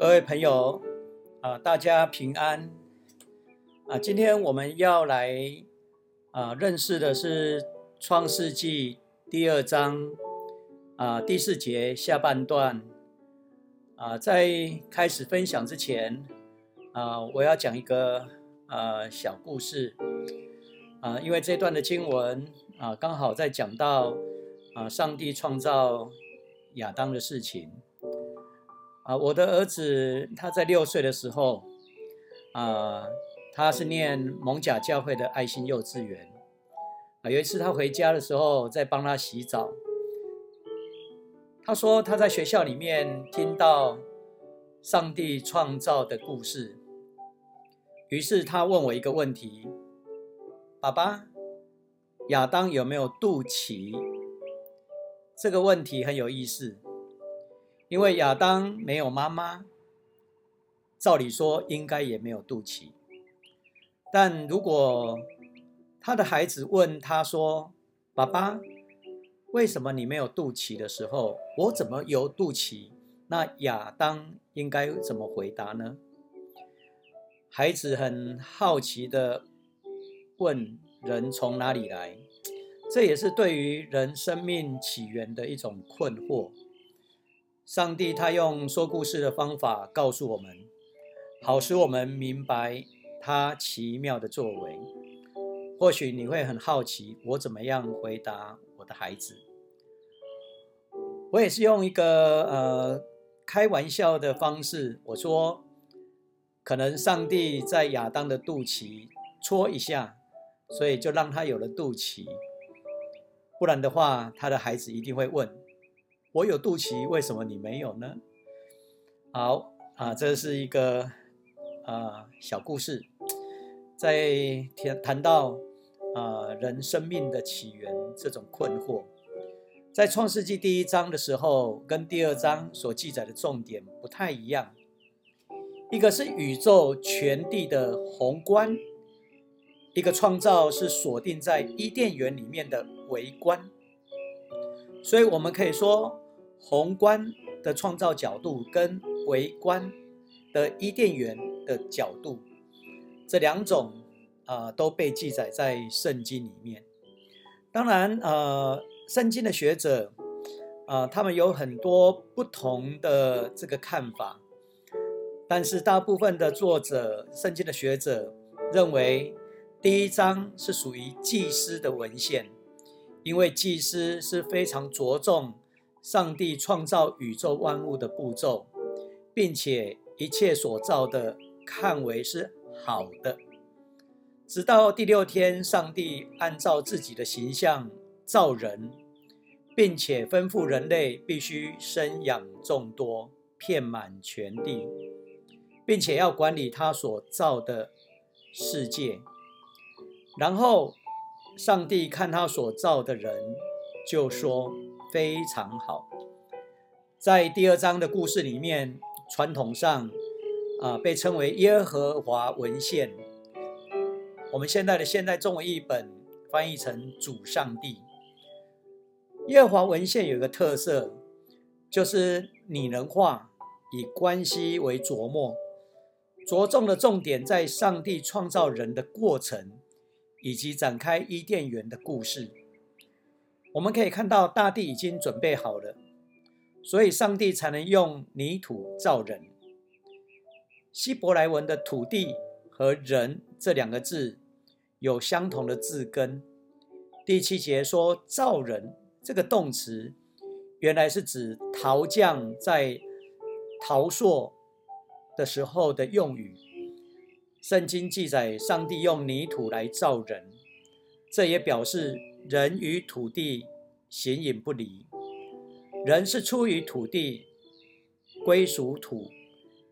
各位朋友啊，大家平安啊！今天我们要来啊认识的是《创世纪》第二章啊第四节下半段啊。在开始分享之前啊，我要讲一个呃小故事啊，因为这段的经文啊，刚好在讲到啊上帝创造亚当的事情。啊，我的儿子他在六岁的时候，啊，他是念蒙甲教会的爱心幼稚园。啊，有一次他回家的时候，在帮他洗澡。他说他在学校里面听到上帝创造的故事，于是他问我一个问题：爸爸，亚当有没有肚脐？这个问题很有意思。因为亚当没有妈妈，照理说应该也没有肚脐。但如果他的孩子问他说：“爸爸，为什么你没有肚脐的时候，我怎么有肚脐？”那亚当应该怎么回答呢？孩子很好奇的问：“人从哪里来？”这也是对于人生命起源的一种困惑。上帝他用说故事的方法告诉我们，好使我们明白他奇妙的作为。或许你会很好奇，我怎么样回答我的孩子？我也是用一个呃开玩笑的方式，我说，可能上帝在亚当的肚脐戳一下，所以就让他有了肚脐。不然的话，他的孩子一定会问。我有肚脐，为什么你没有呢？好啊，这是一个啊小故事，在谈谈到啊人生命的起源这种困惑，在创世纪第一章的时候，跟第二章所记载的重点不太一样，一个是宇宙全地的宏观，一个创造是锁定在伊甸园里面的微观。所以，我们可以说，宏观的创造角度跟微观的伊甸园的角度，这两种啊都被记载在圣经里面。当然，呃，圣经的学者啊，他们有很多不同的这个看法，但是大部分的作者，圣经的学者认为，第一章是属于祭司的文献。因为祭司是非常着重上帝创造宇宙万物的步骤，并且一切所造的看为是好的，直到第六天，上帝按照自己的形象造人，并且吩咐人类必须生养众多，遍满全地，并且要管理他所造的世界，然后。上帝看他所造的人，就说非常好。在第二章的故事里面，传统上啊被称为耶和华文献。我们现在的现代中文译本翻译成主上帝。耶和华文献有一个特色，就是拟人化，以关系为琢磨，着重的重点在上帝创造人的过程。以及展开伊甸园的故事，我们可以看到大地已经准备好了，所以上帝才能用泥土造人。希伯来文的土地和人这两个字有相同的字根。第七节说造人这个动词，原来是指陶匠在陶塑的时候的用语。圣经记载，上帝用泥土来造人，这也表示人与土地形影不离。人是出于土地，归属土，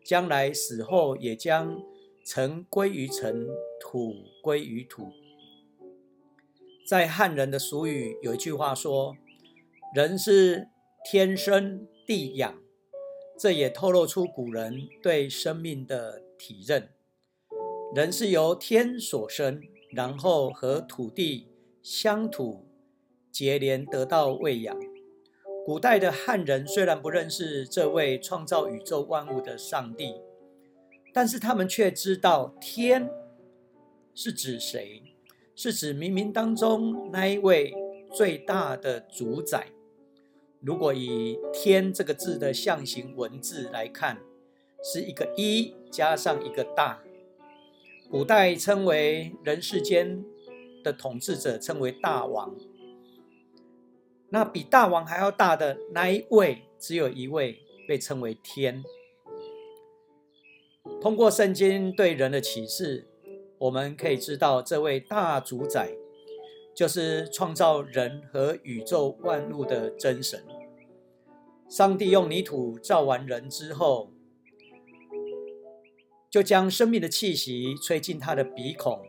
将来死后也将尘归于尘，土归于土。在汉人的俗语有一句话说：“人是天生地养”，这也透露出古人对生命的体认。人是由天所生，然后和土地相土结连，得到喂养。古代的汉人虽然不认识这位创造宇宙万物的上帝，但是他们却知道天是指谁，是指冥冥当中那一位最大的主宰。如果以“天”这个字的象形文字来看，是一个一加上一个大。古代称为人世间的统治者称为大王。那比大王还要大的那一位，只有一位，被称为天。通过圣经对人的启示，我们可以知道，这位大主宰就是创造人和宇宙万物的真神。上帝用泥土造完人之后，就将生命的气息吹进他的鼻孔，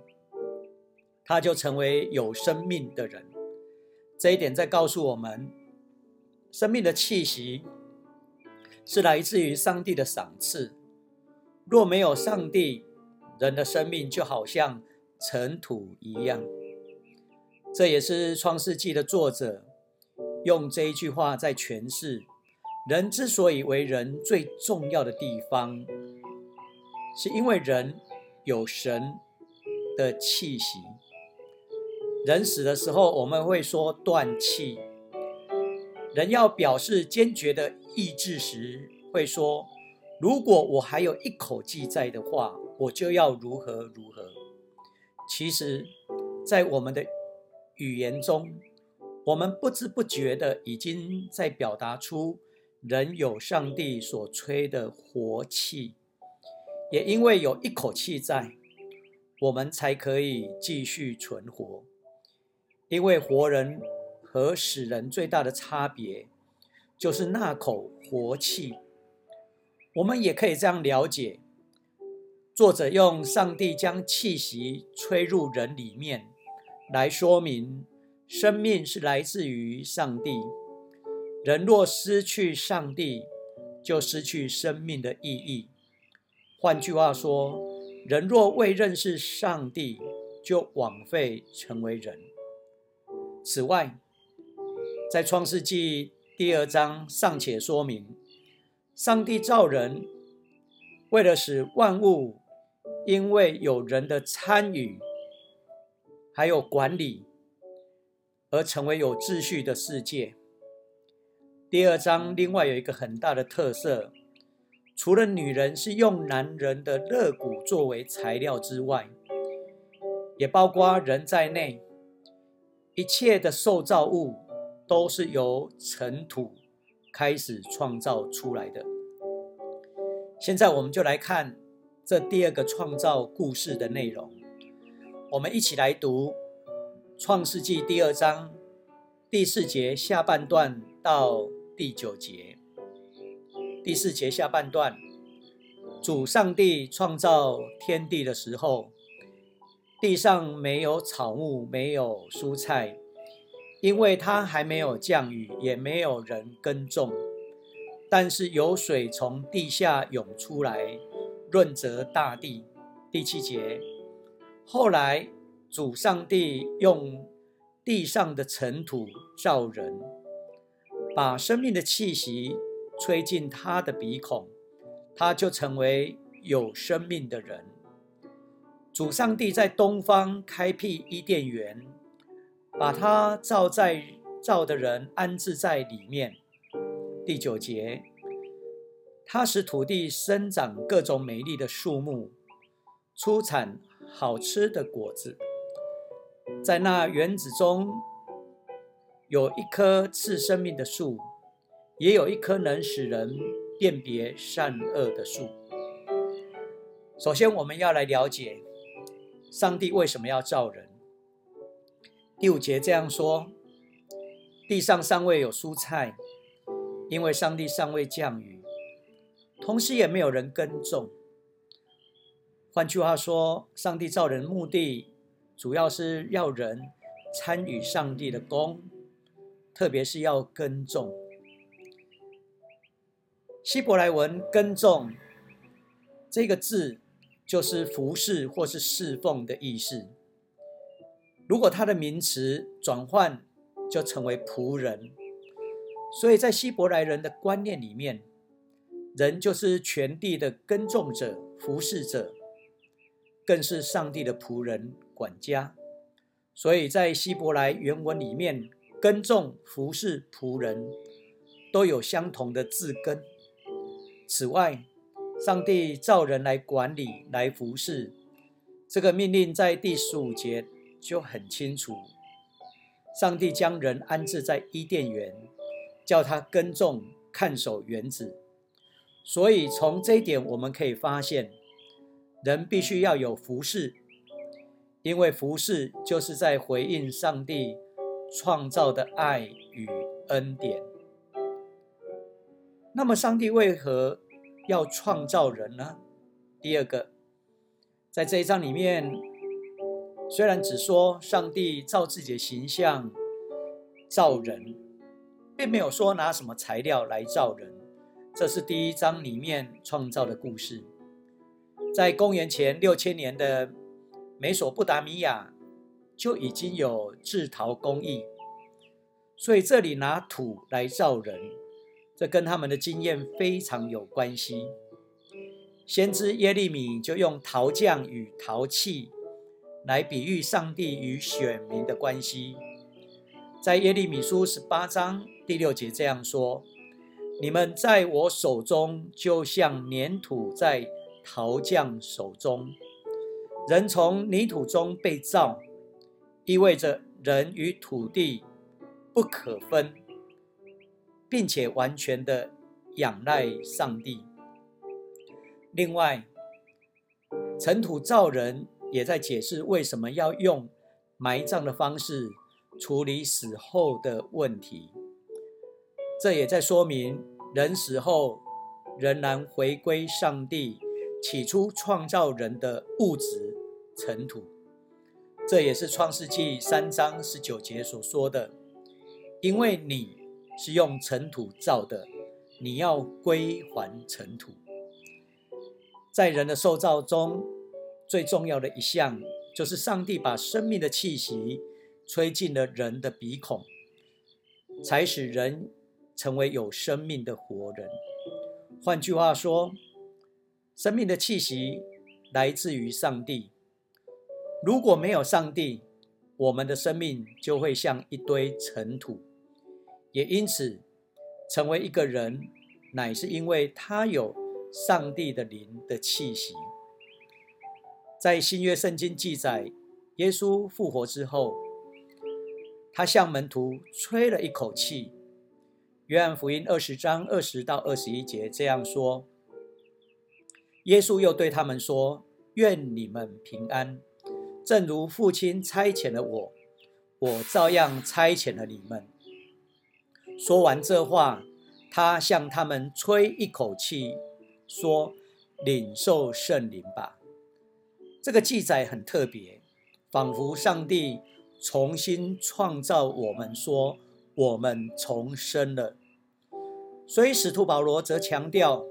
他就成为有生命的人。这一点在告诉我们，生命的气息是来自于上帝的赏赐。若没有上帝，人的生命就好像尘土一样。这也是创世纪的作者用这一句话在诠释：人之所以为人，最重要的地方，是因为人有神的气息。人死的时候，我们会说断气；人要表示坚决的意志时，会说：如果我还有一口气在的话，我就要如何如何。其实，在我们的语言中，我们不知不觉的已经在表达出人有上帝所吹的活气，也因为有一口气在，我们才可以继续存活。因为活人和死人最大的差别，就是那口活气。我们也可以这样了解：作者用上帝将气息吹入人里面，来说明生命是来自于上帝。人若失去上帝，就失去生命的意义。换句话说，人若未认识上帝，就枉费成为人。此外，在创世纪第二章尚且说明，上帝造人，为了使万物因为有人的参与，还有管理，而成为有秩序的世界。第二章另外有一个很大的特色，除了女人是用男人的肋骨作为材料之外，也包括人在内。一切的受造物都是由尘土开始创造出来的。现在我们就来看这第二个创造故事的内容。我们一起来读《创世纪》第二章第四节下半段到第九节。第四节下半段，主上帝创造天地的时候。地上没有草木，没有蔬菜，因为它还没有降雨，也没有人耕种。但是有水从地下涌出来，润泽大地。第七节，后来主上帝用地上的尘土造人，把生命的气息吹进他的鼻孔，他就成为有生命的人。主上帝在东方开辟伊甸园，把他造在造的人安置在里面。第九节，他使土地生长各种美丽的树木，出产好吃的果子。在那园子中，有一棵赐生命的树，也有一棵能使人辨别善恶的树。首先，我们要来了解。上帝为什么要造人？第五节这样说：地上尚未有蔬菜，因为上帝尚未降雨，同时也没有人耕种。换句话说，上帝造人目的主要是要人参与上帝的工，特别是要耕种。希伯来文“耕种”这个字。就是服侍或是侍奉的意思。如果它的名词转换，就成为仆人。所以在希伯来人的观念里面，人就是全地的耕种者、服侍者，更是上帝的仆人、管家。所以在希伯来原文里面，耕种、服侍、仆人都有相同的字根。此外，上帝造人来管理、来服侍，这个命令在第十五节就很清楚。上帝将人安置在伊甸园，叫他耕种、看守园子。所以从这一点我们可以发现，人必须要有服侍，因为服侍就是在回应上帝创造的爱与恩典。那么，上帝为何要创造人呢？第二个，在这一章里面，虽然只说上帝照自己的形象造人，并没有说拿什么材料来造人。这是第一章里面创造的故事。在公元前六千年的美索不达米亚就已经有制陶工艺，所以这里拿土来造人。这跟他们的经验非常有关系。先知耶利米就用陶匠与陶器来比喻上帝与选民的关系。在耶利米书十八章第六节这样说：“你们在我手中，就像粘土在陶匠手中。人从泥土中被造，意味着人与土地不可分。”并且完全的仰赖上帝。另外，尘土造人也在解释为什么要用埋葬的方式处理死后的问题。这也在说明人死后仍然回归上帝起初创造人的物质尘土。这也是创世纪三章十九节所说的，因为你。是用尘土造的，你要归还尘土。在人的受造中，最重要的一项就是上帝把生命的气息吹进了人的鼻孔，才使人成为有生命的活人。换句话说，生命的气息来自于上帝。如果没有上帝，我们的生命就会像一堆尘土。也因此，成为一个人，乃是因为他有上帝的灵的气息。在新约圣经记载，耶稣复活之后，他向门徒吹了一口气。约翰福音二十章二十到二十一节这样说：耶稣又对他们说：“愿你们平安，正如父亲差遣了我，我照样差遣了你们。”说完这话，他向他们吹一口气，说：“领受圣灵吧。”这个记载很特别，仿佛上帝重新创造我们，说我们重生了。所以使徒保罗则强调，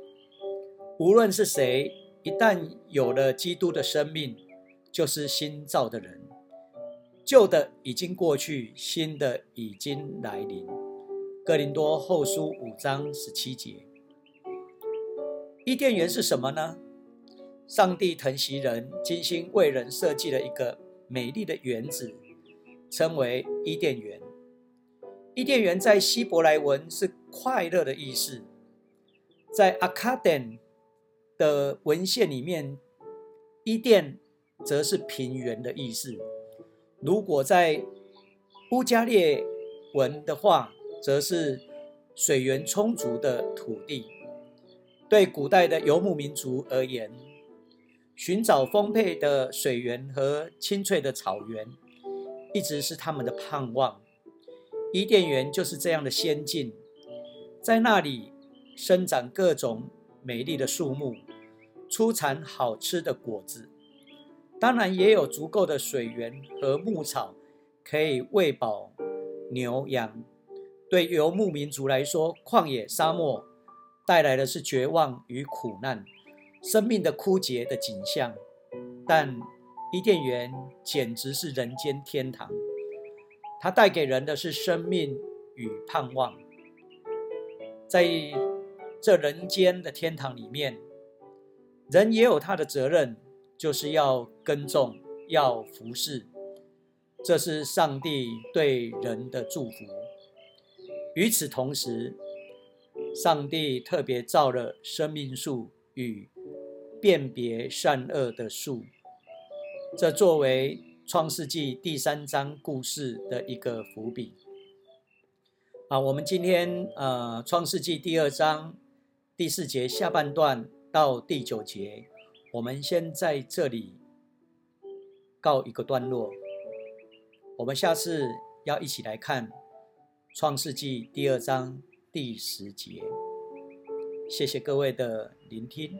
无论是谁，一旦有了基督的生命，就是新造的人，旧的已经过去，新的已经来临。哥林多后书五章十七节，伊甸园是什么呢？上帝疼惜人，精心为人设计了一个美丽的园子，称为伊甸园。伊甸园在希伯来文是快乐的意思，在阿卡登的文献里面，伊甸则是平原的意思。如果在乌加列文的话，则是水源充足的土地。对古代的游牧民族而言，寻找丰沛的水源和清脆的草原，一直是他们的盼望。伊甸园就是这样的仙境，在那里生长各种美丽的树木，出产好吃的果子，当然也有足够的水源和牧草，可以喂饱牛羊。对游牧民族来说，旷野沙漠带来的是绝望与苦难，生命的枯竭的景象。但伊甸园简直是人间天堂，它带给人的是生命与盼望。在这人间的天堂里面，人也有他的责任，就是要耕种，要服侍。这是上帝对人的祝福。与此同时，上帝特别造了生命树与辨别善恶的树，这作为创世纪第三章故事的一个伏笔。啊，我们今天呃，创世纪第二章第四节下半段到第九节，我们先在这里告一个段落。我们下次要一起来看《创世纪》第二章第十节。谢谢各位的聆听。